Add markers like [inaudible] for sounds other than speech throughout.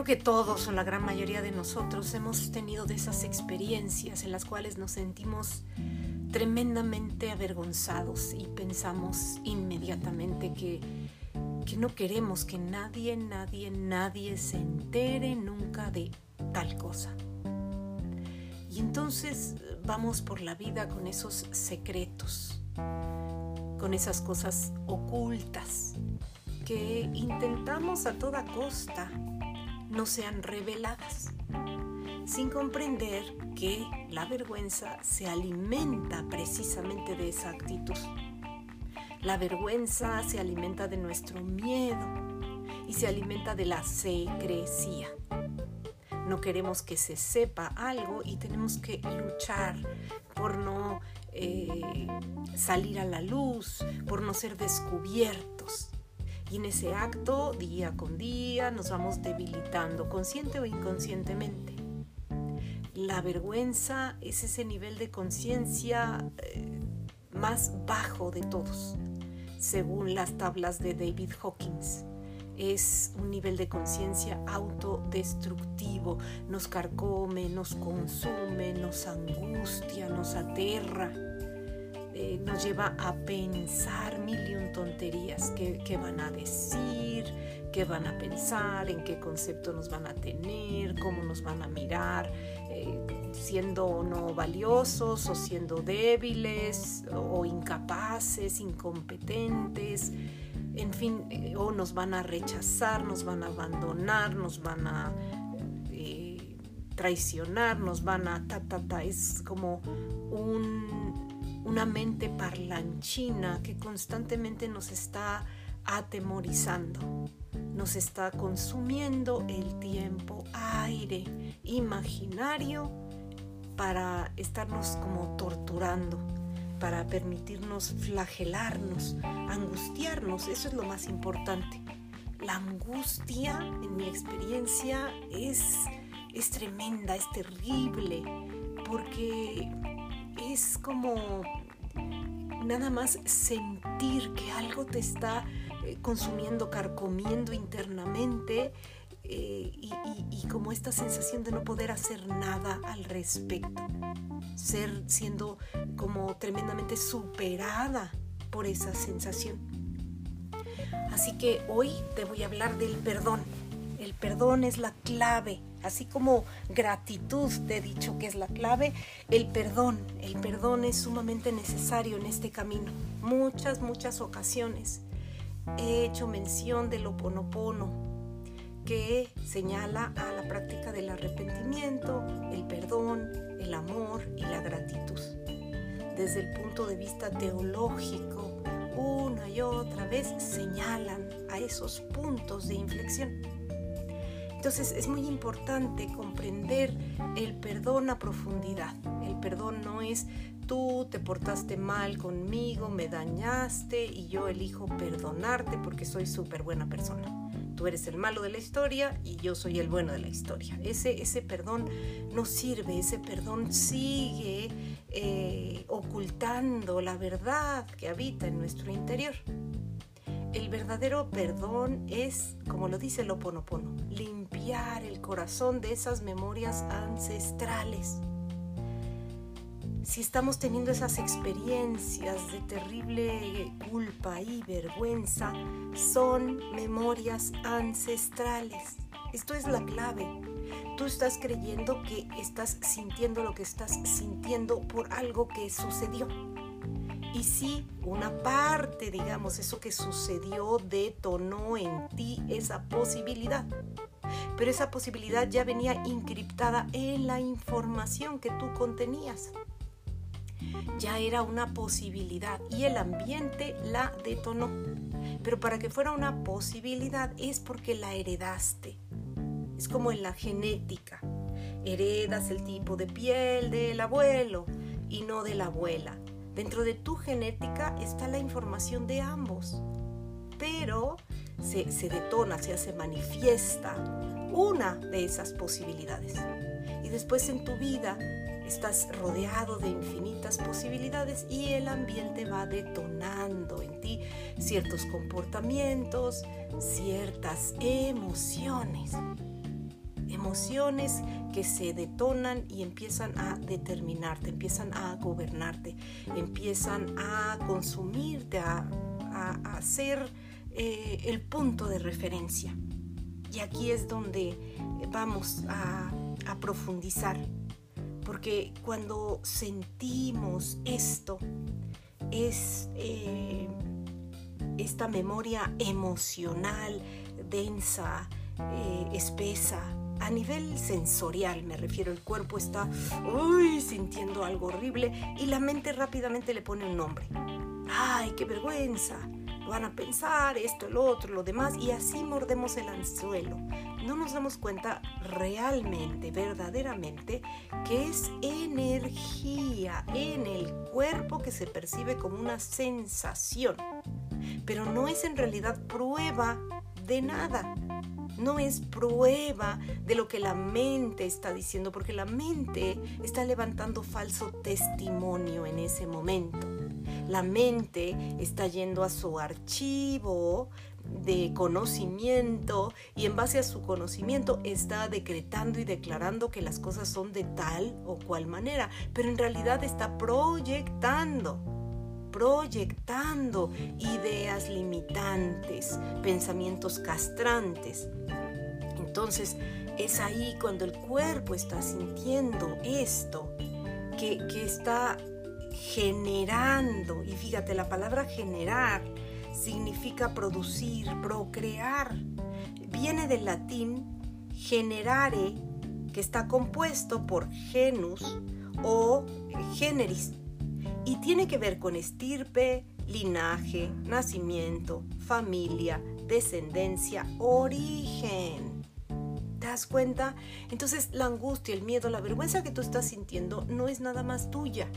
Creo que todos o la gran mayoría de nosotros hemos tenido de esas experiencias en las cuales nos sentimos tremendamente avergonzados y pensamos inmediatamente que, que no queremos que nadie, nadie, nadie se entere nunca de tal cosa. Y entonces vamos por la vida con esos secretos, con esas cosas ocultas que intentamos a toda costa no sean reveladas, sin comprender que la vergüenza se alimenta precisamente de esa actitud. La vergüenza se alimenta de nuestro miedo y se alimenta de la secrecía. No queremos que se sepa algo y tenemos que luchar por no eh, salir a la luz, por no ser descubiertos. Y en ese acto, día con día, nos vamos debilitando, consciente o inconscientemente. La vergüenza es ese nivel de conciencia eh, más bajo de todos, según las tablas de David Hawkins. Es un nivel de conciencia autodestructivo, nos carcome, nos consume, nos angustia, nos aterra eh, nos lleva a pensar mil y un tonterías, qué, van a decir, qué van a pensar, en qué concepto nos van a tener, cómo nos van a mirar, eh, siendo no valiosos o siendo débiles o, incapaces, incompetentes, en fin, eh, o nos van a rechazar, nos van a abandonar, nos van a traicionar, nos van a ta, ta, ta, es como un una mente parlanchina que constantemente nos está atemorizando, nos está consumiendo el tiempo, aire imaginario para estarnos como torturando, para permitirnos flagelarnos, angustiarnos, eso es lo más importante. La angustia, en mi experiencia, es, es tremenda, es terrible, porque es como nada más sentir que algo te está eh, consumiendo, carcomiendo internamente eh, y, como esta sensación de no poder hacer nada al respecto, ser siendo como tremendamente superada por esa sensación. Así que hoy te voy a hablar del perdón. El perdón es la clave Así como gratitud te he dicho que es la clave, el perdón, el perdón es sumamente necesario en este camino. Muchas, muchas ocasiones he hecho mención del oponopono, que señala a la práctica del arrepentimiento, el perdón, el amor y la gratitud. Desde el punto de vista teológico, una y otra vez señalan a esos puntos de inflexión. Entonces es muy importante comprender el perdón a profundidad. El perdón no es tú te portaste mal conmigo, me dañaste y yo elijo perdonarte porque soy súper buena persona. Tú eres el malo de la historia y yo soy el bueno de la historia. Ese, ese perdón no sirve, ese perdón sigue eh, ocultando la verdad que habita en nuestro interior. El verdadero perdón es, como lo dice el Oponopono, limpiar el corazón de esas memorias ancestrales. Si estamos teniendo esas experiencias de terrible culpa y vergüenza, son memorias ancestrales. Esto es la clave. Tú estás creyendo que estás sintiendo lo que estás sintiendo por algo que sucedió y si una parte, digamos, eso que sucedió detonó en ti esa posibilidad. Pero esa posibilidad ya venía encriptada en la información que tú contenías. Ya era una posibilidad y el ambiente la detonó. Pero para que fuera una posibilidad es porque la heredaste. Es como en la genética. Heredas el tipo de piel del abuelo y no de la abuela. Dentro de tu genética está la información de ambos, pero se, detona, se hace manifiesta una de esas posibilidades. Y después en tu vida estás rodeado de infinitas posibilidades y el ambiente va detonando en ti ciertos comportamientos, ciertas emociones. Emociones que se detonan y empiezan a determinarte, empiezan a gobernarte, empiezan a consumirte, a, a, ser eh, el punto de referencia. Y aquí es donde vamos a, profundizar, porque cuando sentimos esto, es eh, esta memoria emocional densa, eh, espesa, a nivel sensorial me refiero, el cuerpo está uy, sintiendo algo horrible y la mente rápidamente le pone un nombre. ¡Ay, qué vergüenza! Van a pensar esto, el otro, lo demás y así mordemos el anzuelo. No nos damos cuenta realmente, verdaderamente, que es energía en el cuerpo que se percibe como una sensación, pero no es en realidad prueba de nada no es prueba de lo que la mente está diciendo, porque la mente está levantando falso testimonio en ese momento. La mente está yendo a su archivo de conocimiento y en base a su conocimiento está decretando y declarando que las cosas son de tal o cual manera, pero en realidad está proyectando proyectando ideas limitantes, pensamientos castrantes. Entonces es ahí cuando el cuerpo está sintiendo esto, que, está generando, y fíjate, la palabra generar significa producir, procrear. Viene del latín generare, que está compuesto por genus o generis, y tiene que ver con estirpe, linaje, nacimiento, familia, descendencia, origen. ¿Te das cuenta? Entonces la angustia, el miedo, la vergüenza que tú estás sintiendo no es nada más tuya.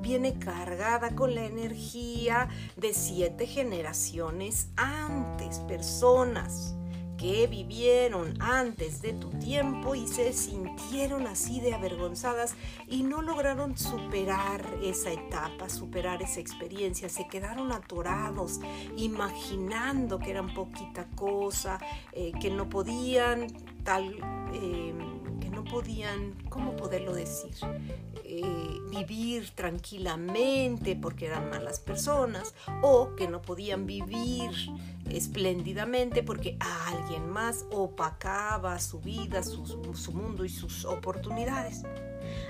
Viene cargada con la energía de siete generaciones antes, personas que vivieron antes de tu tiempo y se sintieron así de avergonzadas y no lograron superar esa etapa, superar esa experiencia, se quedaron atorados imaginando que eran poquita cosa, eh, que no podían tal, eh, que no podían, ¿cómo poderlo decir? Eh, vivir tranquilamente porque eran malas personas o que no podían vivir espléndidamente porque alguien más opacaba su vida, su, su mundo y sus oportunidades.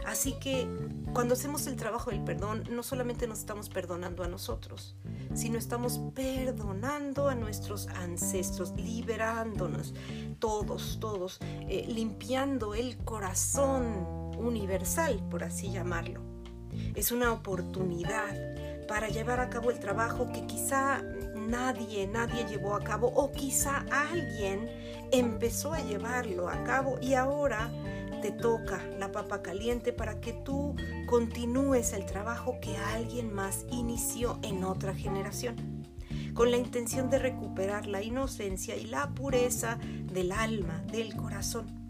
Así que cuando hacemos el trabajo del perdón, no solamente nos estamos perdonando a nosotros, sino estamos perdonando a nuestros ancestros, liberándonos todos, todos, eh, limpiando el corazón universal, por así llamarlo. Es una oportunidad para llevar a cabo el trabajo que quizá nadie, nadie llevó a cabo o quizá alguien empezó a llevarlo a cabo y ahora te toca la papa caliente para que tú continúes el trabajo que alguien más inició en otra generación, con la intención de recuperar la inocencia y la pureza del alma, del corazón.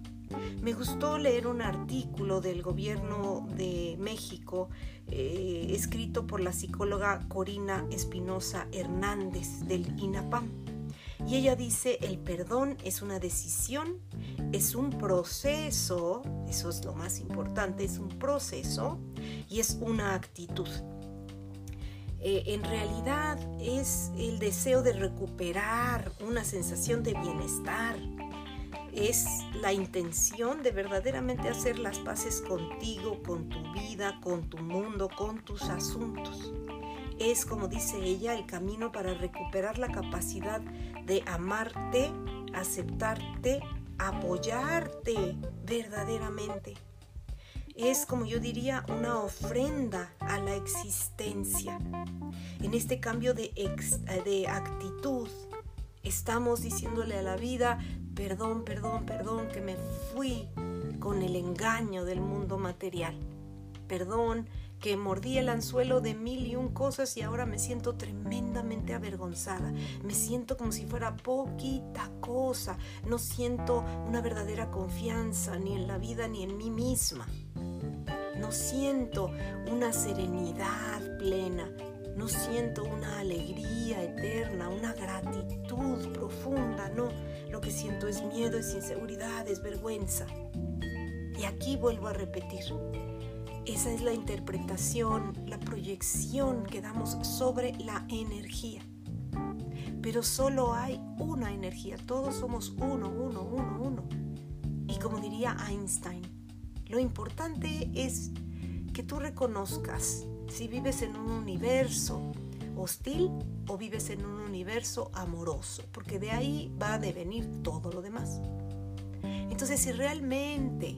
Me gustó leer un artículo del gobierno de México eh, escrito por la psicóloga Corina Espinosa Hernández del INAPAM. Y ella dice, el perdón es una decisión, es un proceso, eso es lo más importante, es un proceso y es una actitud. Eh, en realidad es el deseo de recuperar una sensación de bienestar, es la intención de verdaderamente hacer las paces contigo, con tu vida, con tu mundo, con tus asuntos. Es, como dice ella, el camino para recuperar la capacidad de amarte, aceptarte, apoyarte verdaderamente. Es, como yo diría, una ofrenda a la existencia. En este cambio de, actitud, estamos diciéndole a la vida, perdón, perdón, perdón, que me fui con el engaño del mundo material. Perdón, que mordí el anzuelo de mil y un cosas y ahora me siento tremendamente avergonzada. Me siento como si fuera poquita cosa. No siento una verdadera confianza ni en la vida ni en mí misma. No siento una serenidad plena. No siento una alegría eterna, una gratitud profunda. No, lo que siento es miedo, es inseguridad, es vergüenza. Y aquí vuelvo a repetir, esa es la interpretación, la proyección que damos sobre la energía. Pero solo hay una energía, todos somos uno, uno, uno, uno. Y como diría Einstein, lo importante es que tú reconozcas si vives en un universo hostil o vives en un universo amoroso, porque de ahí va a devenir todo lo demás. Entonces, si realmente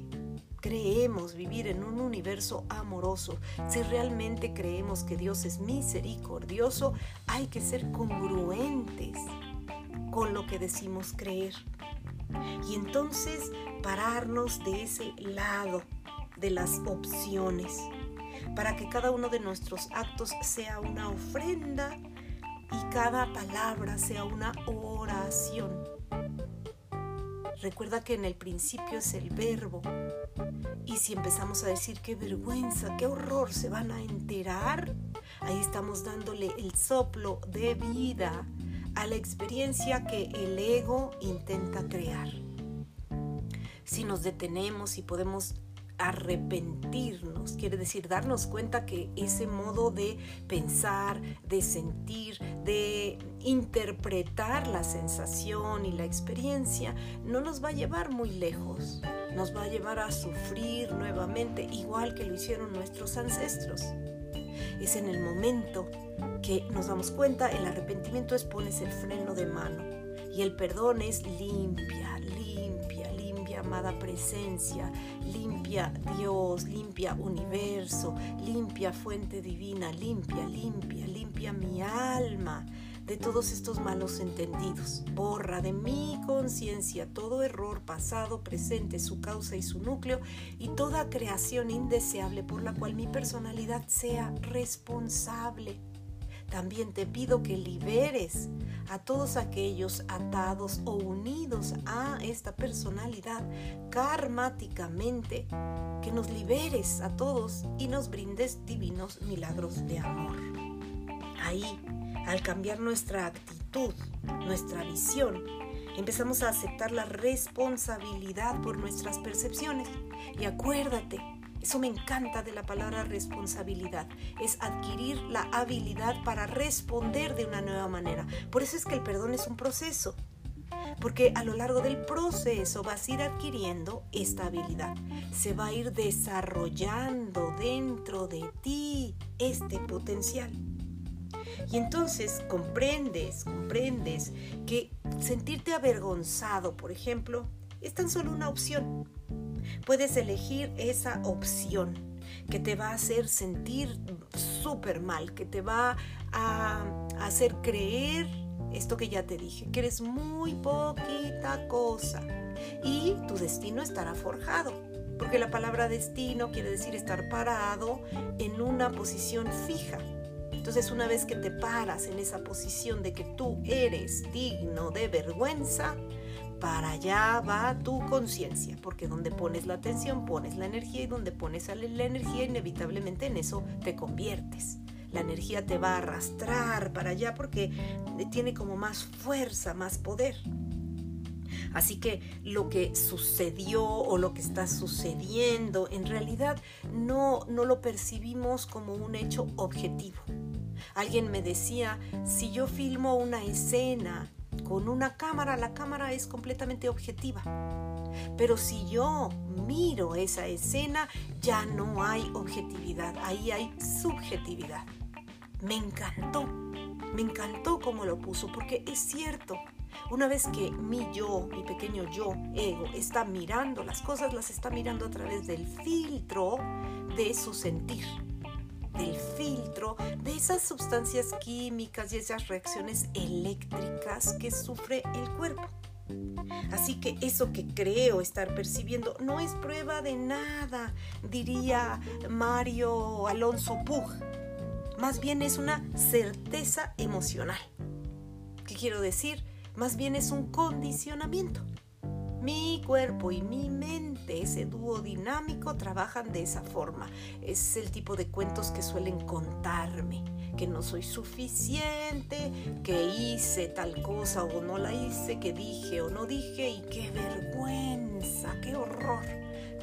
creemos vivir en un universo amoroso, si realmente creemos que Dios es misericordioso, hay que ser congruentes con lo que decimos creer. Y entonces pararnos de ese lado de las opciones, para que cada uno de nuestros actos sea una ofrenda y cada palabra sea una oración. Recuerda que en el principio es el verbo. Y si empezamos a decir qué vergüenza, qué horror, se van a enterar, ahí estamos dándole el soplo de vida a la experiencia que el ego intenta crear. Si nos detenemos y podemos arrepentirnos, quiere decir darnos cuenta que ese modo de pensar, de sentir, de interpretar la sensación y la experiencia no nos va a llevar muy lejos, nos va a llevar a sufrir nuevamente igual que lo hicieron nuestros ancestros. Es en el momento que nos damos cuenta, el arrepentimiento es pones el freno de mano y el perdón es limpia, limpia, amada presencia, limpia Dios, limpia universo, limpia fuente divina, limpia, limpia, limpia mi alma de todos estos malos entendidos. Borra de mi conciencia todo error pasado, presente, su causa y su núcleo y toda creación indeseable por la cual mi personalidad sea responsable. También te pido que liberes a todos aquellos atados o unidos a esta personalidad karmáticamente, que nos liberes a todos y nos brindes divinos milagros de amor. Ahí, al cambiar nuestra actitud, nuestra visión, empezamos a aceptar la responsabilidad por nuestras percepciones. Y acuérdate, eso me encanta de la palabra responsabilidad. Es adquirir la habilidad para responder de una nueva manera. Por eso es que el perdón es un proceso. Porque a lo largo del proceso vas a ir adquiriendo esta habilidad. Se va a ir desarrollando dentro de ti este potencial. Y entonces comprendes, comprendes que sentirte avergonzado, por ejemplo, es tan solo una opción. Puedes elegir esa opción que te va a hacer sentir súper mal, que te va a hacer creer esto que ya te dije, que eres muy poquita cosa y tu destino estará forjado. Porque la palabra destino quiere decir estar parado en una posición fija. Entonces una vez que te paras en esa posición de que tú eres digno de vergüenza, para allá va tu conciencia, porque donde pones la atención pones la energía y donde pones la energía inevitablemente en eso te conviertes. La energía te va a arrastrar para allá porque tiene como más fuerza, más poder. Así que lo que sucedió o lo que está sucediendo en realidad no, no lo percibimos como un hecho objetivo. Alguien me decía, si yo filmo una escena con una cámara, la cámara es completamente objetiva. Pero si yo miro esa escena, ya no hay objetividad, ahí hay subjetividad. Me encantó, me encantó cómo lo puso, porque es cierto, una vez que mi yo, mi pequeño yo, ego, está mirando las cosas, las está mirando a través del filtro de su sentir del filtro de esas sustancias químicas y esas reacciones eléctricas que sufre el cuerpo. Así que eso que creo estar percibiendo no es prueba de nada, diría Mario Alonso Pug. Más bien es una certeza emocional. ¿Qué quiero decir? Más bien es un condicionamiento. Mi cuerpo y mi mente, ese dúo dinámico, trabajan de esa forma. Es el tipo de cuentos que suelen contarme, que no soy suficiente, que hice tal cosa o no la hice, que dije o no dije y qué vergüenza, qué horror.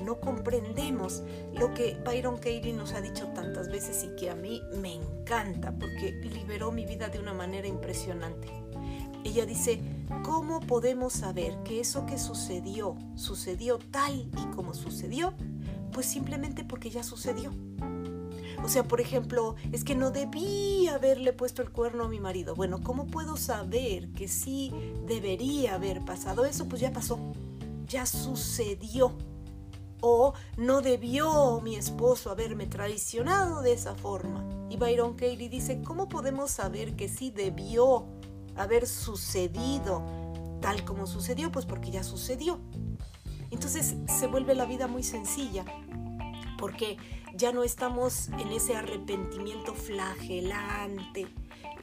no comprendemos lo que Byron Katie nos ha dicho tantas veces y que a mí me encanta porque liberó mi vida de una manera impresionante. Ella dice, ¿cómo podemos saber que eso que sucedió sucedió tal y como sucedió? Pues simplemente porque ya sucedió. O sea, por ejemplo, es que no debí haberle puesto el cuerno a mi marido. Bueno, ¿cómo puedo saber que sí debería haber pasado eso? Pues ya pasó, ya sucedió. O no debió mi esposo haberme traicionado de esa forma. Y Byron Katie dice, ¿cómo podemos saber que sí debió haber sucedido tal como sucedió? Pues porque ya sucedió. Entonces se vuelve la vida muy sencilla porque ya no estamos en ese arrepentimiento flagelante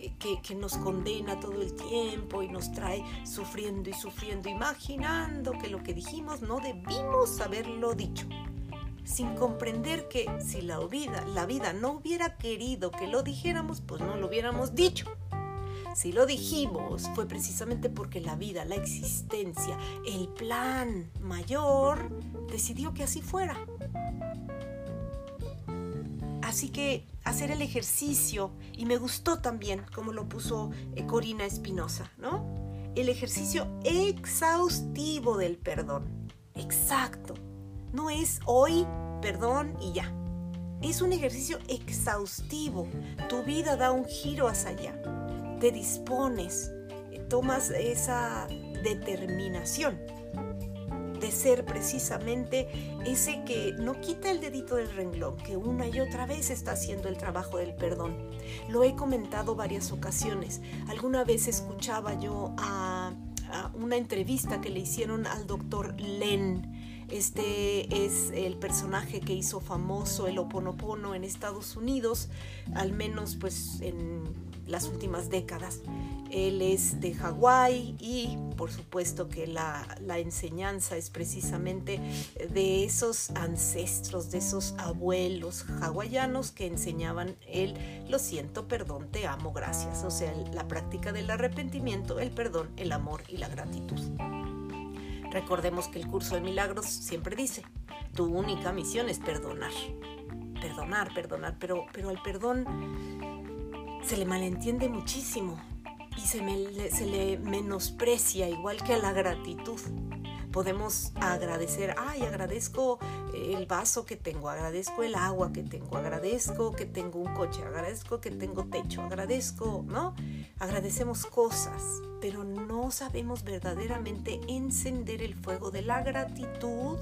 eh, que, nos condena todo el tiempo y nos trae sufriendo y sufriendo, imaginando que lo que dijimos no debimos haberlo dicho, sin comprender que si la vida, la vida no hubiera querido que lo dijéramos, pues no lo hubiéramos dicho. Si lo dijimos fue precisamente porque la vida, la existencia, el plan mayor decidió que así fuera. Así que hacer el ejercicio, y me gustó también como lo puso eh, Corina Espinosa, ¿no? El ejercicio exhaustivo del perdón. Exacto. No es hoy, perdón y ya. Es un ejercicio exhaustivo. Tu vida da un giro hacia allá. Te dispones, tomas esa determinación de ser precisamente ese que no quita el dedito del renglón, que una y otra vez está haciendo el trabajo del perdón. Lo he comentado varias ocasiones. Alguna vez escuchaba yo a, una entrevista que le hicieron al doctor Len. Este es el personaje que hizo famoso el Oponopono en Estados Unidos, al menos pues en las últimas décadas. Él es de Hawái y por supuesto que la, enseñanza es precisamente de esos ancestros, de esos abuelos hawaianos que enseñaban el lo siento, perdón, te amo, gracias. O sea, la práctica del arrepentimiento, el perdón, el amor y la gratitud. Recordemos que el curso de milagros siempre dice, tu única misión es perdonar. Perdonar, perdonar, pero, pero al perdón se le malentiende muchísimo y se, se le menosprecia igual que a la gratitud. Podemos agradecer, ay, agradezco el vaso que tengo, agradezco el agua que tengo, agradezco que tengo un coche, agradezco que tengo techo, agradezco, ¿no? Agradecemos cosas, pero no sabemos verdaderamente encender el fuego de la gratitud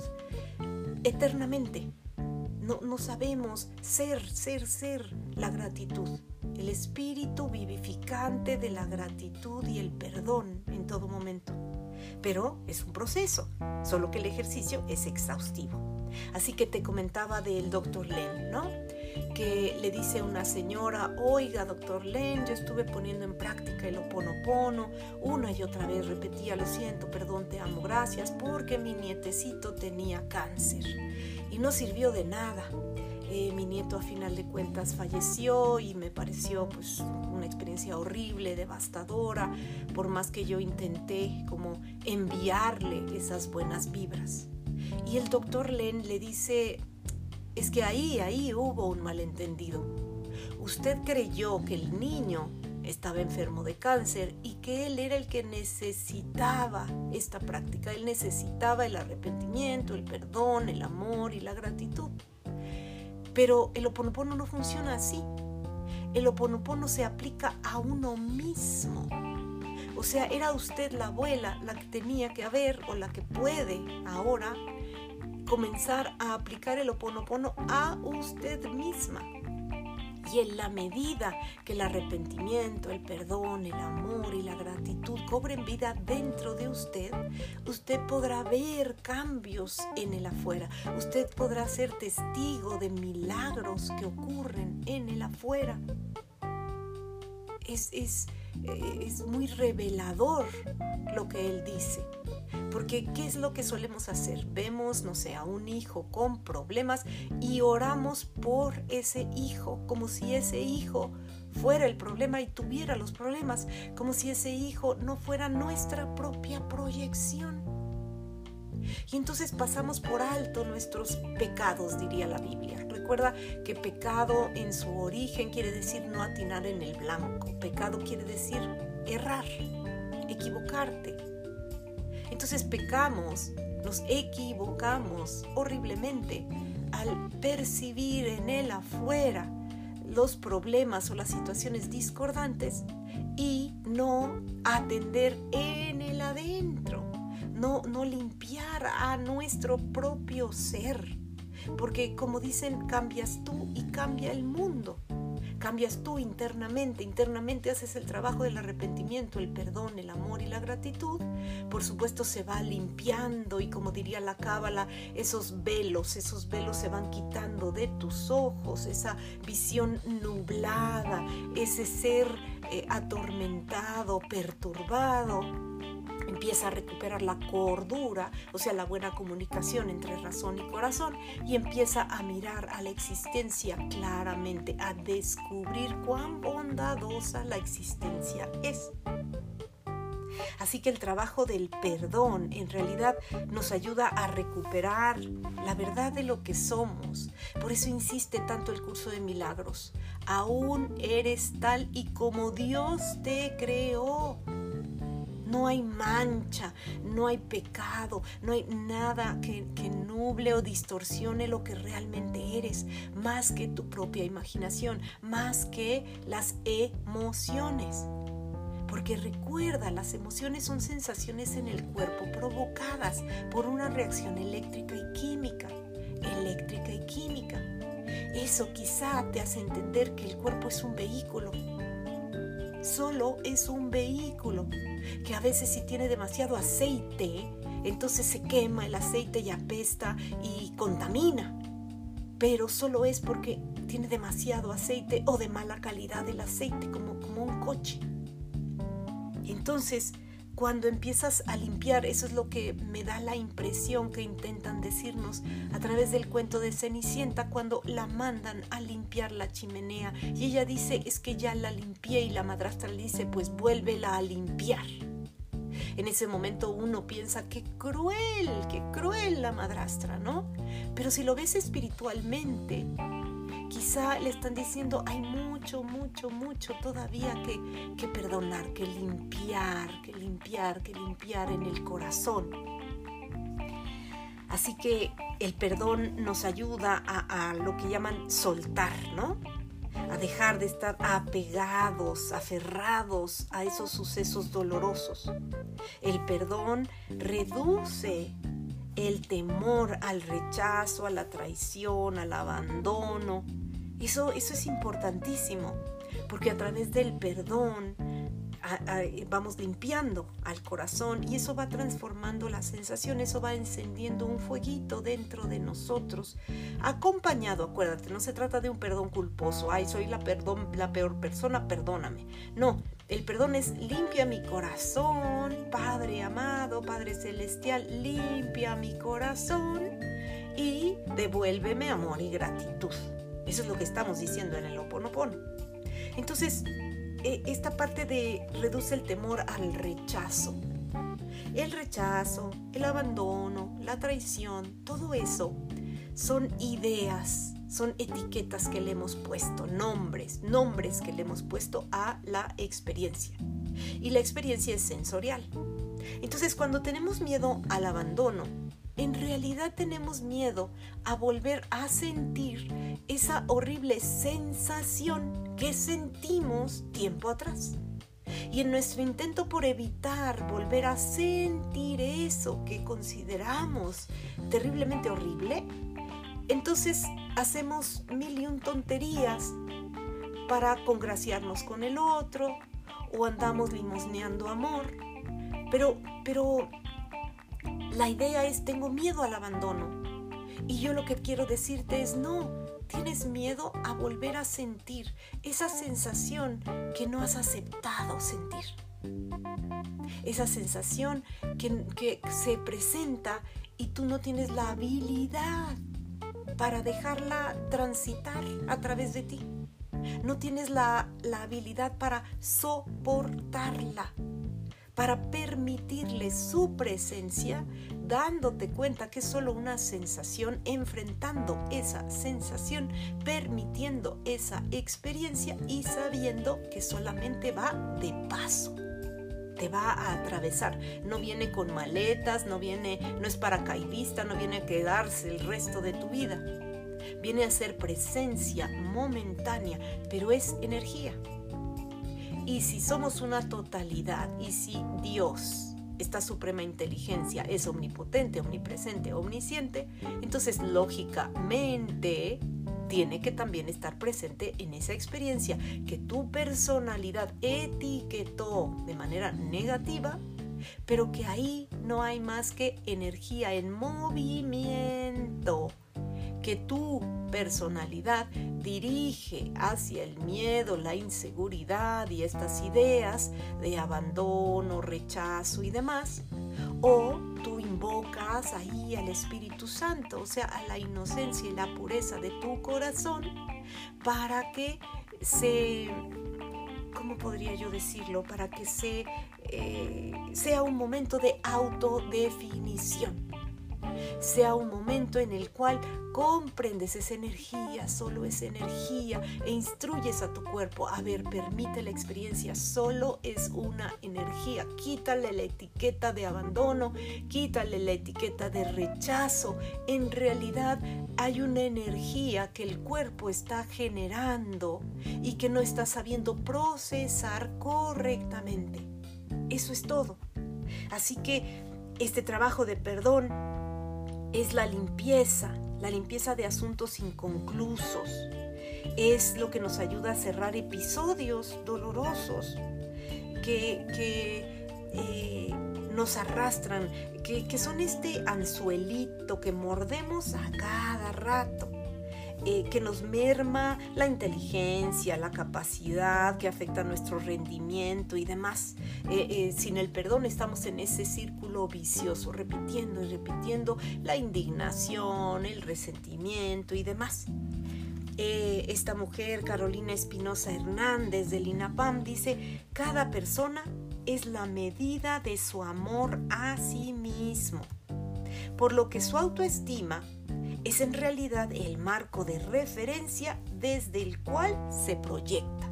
eternamente. No, no sabemos ser, ser, ser la gratitud el espíritu vivificante de la gratitud y el perdón en todo momento. Pero es un proceso, solo que el ejercicio es exhaustivo. Así que te comentaba del doctor Len, ¿no? Que le dice una señora, oiga, doctor Len, yo estuve poniendo en práctica el oponopono, una y otra vez repetía, lo siento, perdón, te amo, gracias, porque mi nietecito tenía cáncer y no sirvió de nada. Eh, mi nieto a final de cuentas falleció y me pareció pues una experiencia horrible, devastadora, por más que yo intenté como enviarle esas buenas vibras. Y el doctor Len le dice, es que ahí, ahí hubo un malentendido. Usted creyó que el niño estaba enfermo de cáncer y que él era el que necesitaba esta práctica, él necesitaba el arrepentimiento, el perdón, el amor y la gratitud. Pero el oponopono no funciona así. El oponopono se aplica a uno mismo. O sea, era usted la abuela la que tenía que haber o la que puede ahora comenzar a aplicar el oponopono a usted misma. Y en la medida que el arrepentimiento, el perdón, el amor y la gratitud cobren vida dentro de usted, usted podrá ver cambios en el afuera. Usted podrá ser testigo de milagros que ocurren en el afuera. Es, es, eh, es muy revelador lo que él dice. Porque ¿qué es lo que solemos hacer? Vemos, no sé, a un hijo con problemas y oramos por ese hijo, como si ese hijo fuera el problema y tuviera los problemas, como si ese hijo no fuera nuestra propia proyección. Y entonces pasamos por alto nuestros pecados, diría la Biblia. Recuerda que pecado en su origen quiere decir no atinar en el blanco. Pecado quiere decir errar, equivocarte. Entonces pecamos, nos equivocamos horriblemente al percibir en él afuera los problemas o las situaciones discordantes y no atender en el adentro, no, no limpiar a nuestro propio ser, porque como dicen, cambias tú y cambia el mundo cambias tú internamente, internamente haces el trabajo del arrepentimiento, el perdón, el amor y la gratitud, por supuesto se va limpiando y como diría la cábala, esos velos, esos velos se van quitando de tus ojos, esa visión nublada, ese ser eh, atormentado, perturbado empieza a recuperar la cordura, o sea, la buena comunicación entre razón y corazón, y empieza a mirar a la existencia claramente, a descubrir cuán bondadosa la existencia es. Así que el trabajo del perdón en realidad nos ayuda a recuperar la verdad de lo que somos. Por eso insiste tanto el curso de milagros. Aún eres tal y como Dios te creó hay mancha, no hay pecado, no hay nada que, nuble o distorsione lo que realmente eres, más que tu propia imaginación, más que las emociones. Porque recuerda, las emociones son sensaciones en el cuerpo provocadas por una reacción eléctrica y química. Eléctrica y química. Eso quizá te hace entender que el cuerpo es un vehículo solo es un vehículo que a veces si tiene demasiado aceite, entonces se quema el aceite y apesta y contamina. Pero solo es porque tiene demasiado aceite o de mala calidad el aceite, como, como un coche. Entonces, cuando empiezas a limpiar, eso es lo que me da la impresión que intentan decirnos a través del cuento de Cenicienta cuando la mandan a limpiar la chimenea y ella dice es que ya la limpié y la madrastra le dice pues vuélvela a limpiar. En ese momento uno piensa qué cruel, qué cruel la madrastra, ¿no? Pero si lo ves espiritualmente, Quizá le están diciendo, hay mucho, mucho, mucho todavía que, que perdonar, que limpiar, que limpiar, que limpiar en el corazón. Así que el perdón nos ayuda a, a, lo que llaman soltar, ¿no? A dejar de estar apegados, aferrados a esos sucesos dolorosos. El perdón reduce el temor al rechazo, a la traición, al abandono, eso, eso es importantísimo, porque a través del perdón vamos limpiando al corazón y eso va transformando la sensación, eso va encendiendo un fueguito dentro de nosotros, acompañado, acuérdate, no se trata de un perdón culposo, ay, soy la, perdón, la peor persona, perdóname. No, el perdón es limpia mi corazón, Padre amado, Padre celestial, limpia mi corazón y devuélveme amor y gratitud. Eso es lo que estamos diciendo en el Oponopono. Entonces, e, esta parte de reduce el temor al rechazo. El rechazo, el abandono, la traición, todo eso son ideas, son etiquetas que le hemos puesto, nombres, nombres que le hemos puesto a la experiencia. Y la experiencia es sensorial. Entonces, cuando tenemos miedo al abandono, en realidad tenemos miedo a volver a sentir esa horrible sensación que sentimos tiempo atrás. Y en nuestro intento por evitar volver a sentir eso que consideramos terriblemente horrible, entonces hacemos mil y un tonterías para congraciarnos con el otro o andamos limosneando amor. Pero, pero la idea es tengo miedo al abandono. Y yo lo que quiero decirte es no, tienes miedo a volver a sentir esa sensación que no has aceptado sentir. Esa sensación que, que se presenta y tú no tienes la habilidad para dejarla transitar a través de ti. No tienes la, la habilidad para soportarla para permitirle su presencia, dándote cuenta que es solo una sensación, enfrentando esa sensación, permitiendo esa experiencia y sabiendo que solamente va de paso te va a atravesar. No viene con maletas, no viene, no es paracaidista, no viene a quedarse el resto de tu vida. Viene a ser presencia momentánea, pero es energía. Y si somos una totalidad y si Dios, esta suprema inteligencia, es omnipotente, omnipresente, omnisciente, entonces lógicamente tiene que también estar presente en esa experiencia que tu personalidad etiquetó de manera negativa, pero que ahí no hay más que energía en movimiento que tu personalidad dirige hacia el miedo, la inseguridad y estas ideas de abandono, rechazo y demás, o tú invocas ahí al Espíritu Santo, o sea, a la inocencia y la pureza de tu corazón, para que se, ¿cómo podría yo decirlo? Para que se, eh, sea un momento de autodefinición sea un momento en el cual comprendes esa energía, solo esa energía, e instruyes a tu cuerpo, a ver, permite la experiencia, solo es una energía, quítale la etiqueta de abandono, quítale la etiqueta de rechazo, en realidad hay una energía que el cuerpo está generando y que no está sabiendo procesar correctamente. Eso es todo. Así que este trabajo de perdón es la limpieza, la limpieza de asuntos inconclusos. Es lo que nos ayuda a cerrar episodios dolorosos que, eh, nos arrastran, que, que son este anzuelito que mordemos a cada rato eh, que nos merma la inteligencia, la capacidad, que afecta nuestro rendimiento y demás. Eh, eh, sin el perdón estamos en ese círculo vicioso, repitiendo y repitiendo la indignación, el resentimiento y demás. esta mujer, Carolina Espinosa Hernández del INAPAM, dice, cada persona es la medida de su amor a sí mismo, por lo que su autoestima es en realidad el marco de referencia desde el cual se proyecta.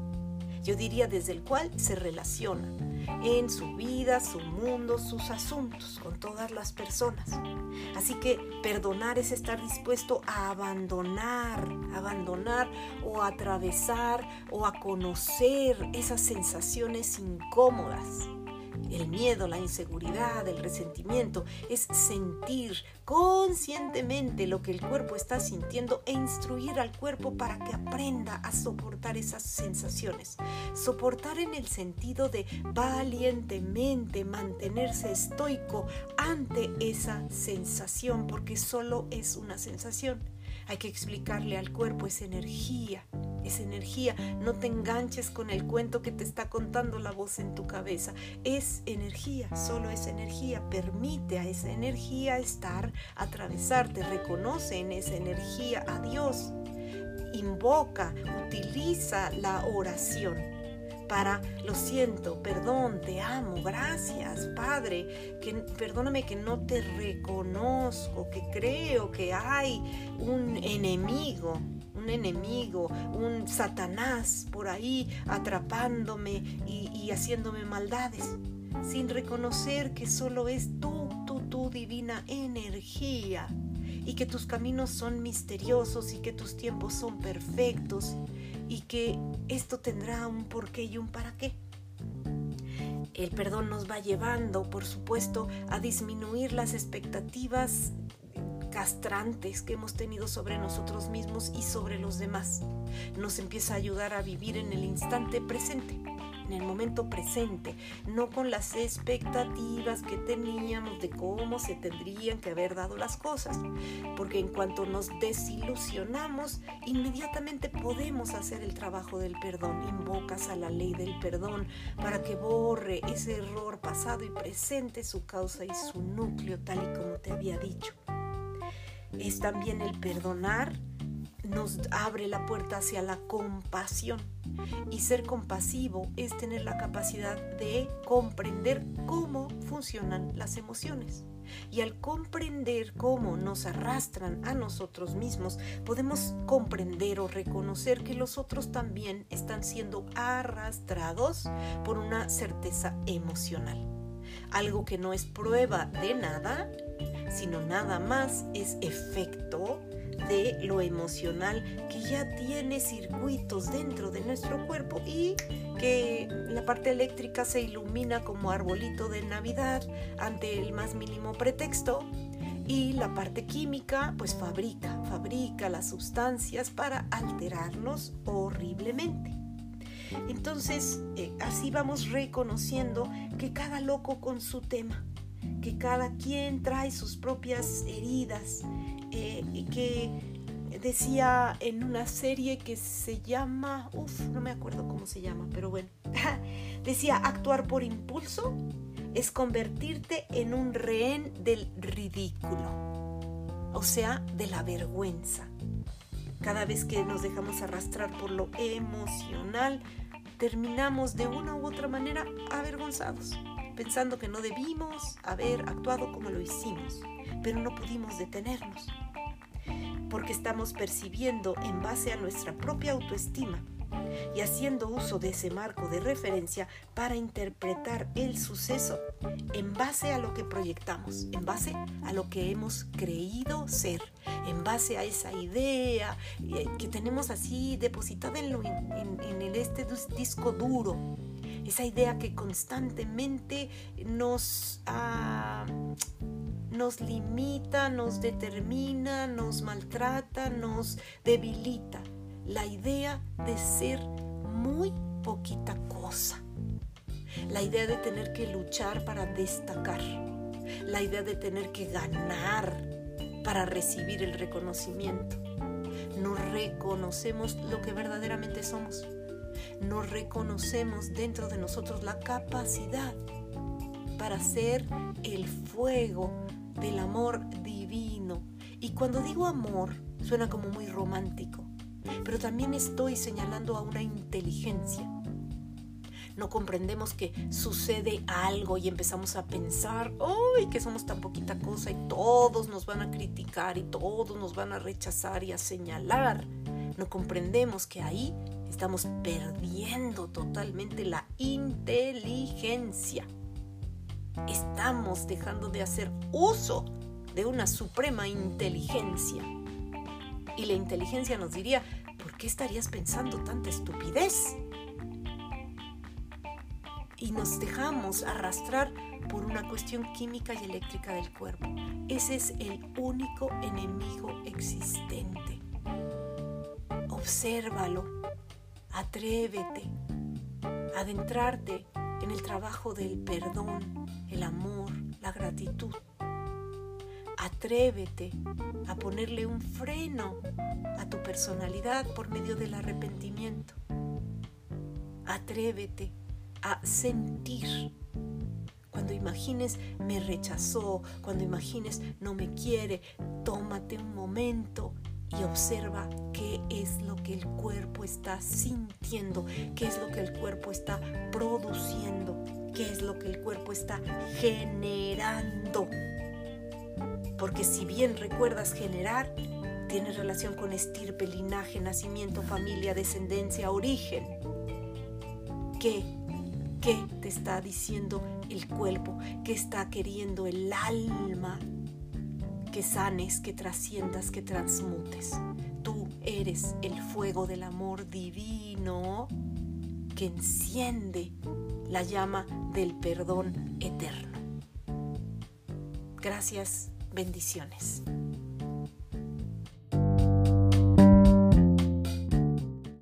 Yo diría desde el cual se relaciona en su vida, su mundo, sus asuntos con todas las personas. Así que perdonar es estar dispuesto a abandonar, abandonar o atravesar o a conocer esas sensaciones incómodas el miedo, la inseguridad, el resentimiento es sentir conscientemente lo que el cuerpo está sintiendo e instruir al cuerpo para que aprenda a soportar esas sensaciones. Soportar en el sentido de valientemente mantenerse estoico ante esa sensación, porque solo es una sensación. Hay que explicarle al cuerpo esa energía es energía. No te enganches con el cuento que te está contando la voz en tu cabeza. Es energía, solo es energía. Permite a esa energía estar, atravesarte, reconoce en esa energía a Dios. Invoca, utiliza la oración para lo siento, perdón, te amo, gracias, Padre, que perdóname que no te reconozco, que creo que hay un enemigo un enemigo, un Satanás por ahí atrapándome y, haciéndome maldades, sin reconocer que solo es tú, tú, tu divina energía y que tus caminos son misteriosos y que tus tiempos son perfectos y que esto tendrá un porqué y un para qué. El perdón nos va llevando, por supuesto, a disminuir las expectativas castrantes que hemos tenido sobre nosotros mismos y sobre los demás. Nos empieza a ayudar a vivir en el instante presente, en el momento presente, no con las expectativas que teníamos de cómo se tendrían que haber dado las cosas, porque en cuanto nos desilusionamos, inmediatamente podemos hacer el trabajo del perdón. Invocas a la ley del perdón para que borre ese error pasado y presente su causa y su núcleo tal y como te había dicho es también el perdonar, nos abre la puerta hacia la compasión. Y ser compasivo es tener la capacidad de comprender cómo funcionan las emociones. Y al comprender cómo nos arrastran a nosotros mismos, podemos comprender o reconocer que los otros también están siendo arrastrados por una certeza emocional. Algo que no es prueba de nada, sino nada más es efecto de lo emocional que ya tiene circuitos dentro de nuestro cuerpo y que la parte eléctrica se ilumina como arbolito de Navidad ante el más mínimo pretexto y la parte química pues fabrica, fabrica las sustancias para alterarnos horriblemente. Entonces, eh, así vamos reconociendo que cada loco con su tema, que cada quien trae sus propias heridas, eh, que decía en una serie que se llama, uff, no me acuerdo cómo se llama, pero bueno, [laughs] decía actuar por impulso es convertirte en un rehén del ridículo, o sea, de la vergüenza. Cada vez que nos dejamos arrastrar por lo emocional, terminamos de una u otra manera avergonzados, pensando que no debimos haber actuado como lo hicimos, pero no pudimos detenernos porque estamos percibiendo en base a nuestra propia autoestima y haciendo uso de ese marco de referencia para interpretar el suceso en base a lo que proyectamos, en base a lo que hemos creído ser, en base a esa idea eh, que tenemos así depositada en, en, este disco duro, esa idea que constantemente nos... ha nos limita, nos determina, nos maltrata, nos debilita. La idea de ser muy poquita cosa. La idea de tener que luchar para destacar. La idea de tener que ganar para recibir el reconocimiento. No reconocemos lo que verdaderamente somos. No reconocemos dentro de nosotros la capacidad para ser el fuego del amor divino. Y cuando digo amor, suena como muy romántico, pero también estoy señalando a una inteligencia. No comprendemos que sucede algo y empezamos a pensar, ¡ay, que somos tan poquita cosa! Y todos nos van a criticar y todos nos van a rechazar y a señalar. No comprendemos que ahí estamos perdiendo totalmente la inteligencia estamos dejando de hacer uso de una suprema inteligencia. Y la inteligencia nos diría, ¿por qué estarías pensando tanta estupidez? Y nos dejamos arrastrar por una cuestión química y eléctrica del cuerpo. Ese es el único enemigo existente. Obsérvalo, atrévete, adentrarte en el trabajo del perdón, el amor, la gratitud. Atrévete a ponerle un freno a tu personalidad por medio del arrepentimiento. Atrévete a sentir. Cuando imagines me rechazó, cuando imagines no me quiere, tómate un momento y observa qué es lo que el cuerpo está sintiendo, qué es lo que el cuerpo está produciendo, qué es lo que el cuerpo está generando. Porque si bien recuerdas generar, tiene relación con estirpe, linaje, nacimiento, familia, descendencia, origen. ¿Qué? ¿Qué te está diciendo el cuerpo? ¿Qué está queriendo el alma? Que sanes, que trasciendas, que transmutes. Tú eres el fuego del amor divino que enciende la llama del perdón eterno. Gracias, bendiciones.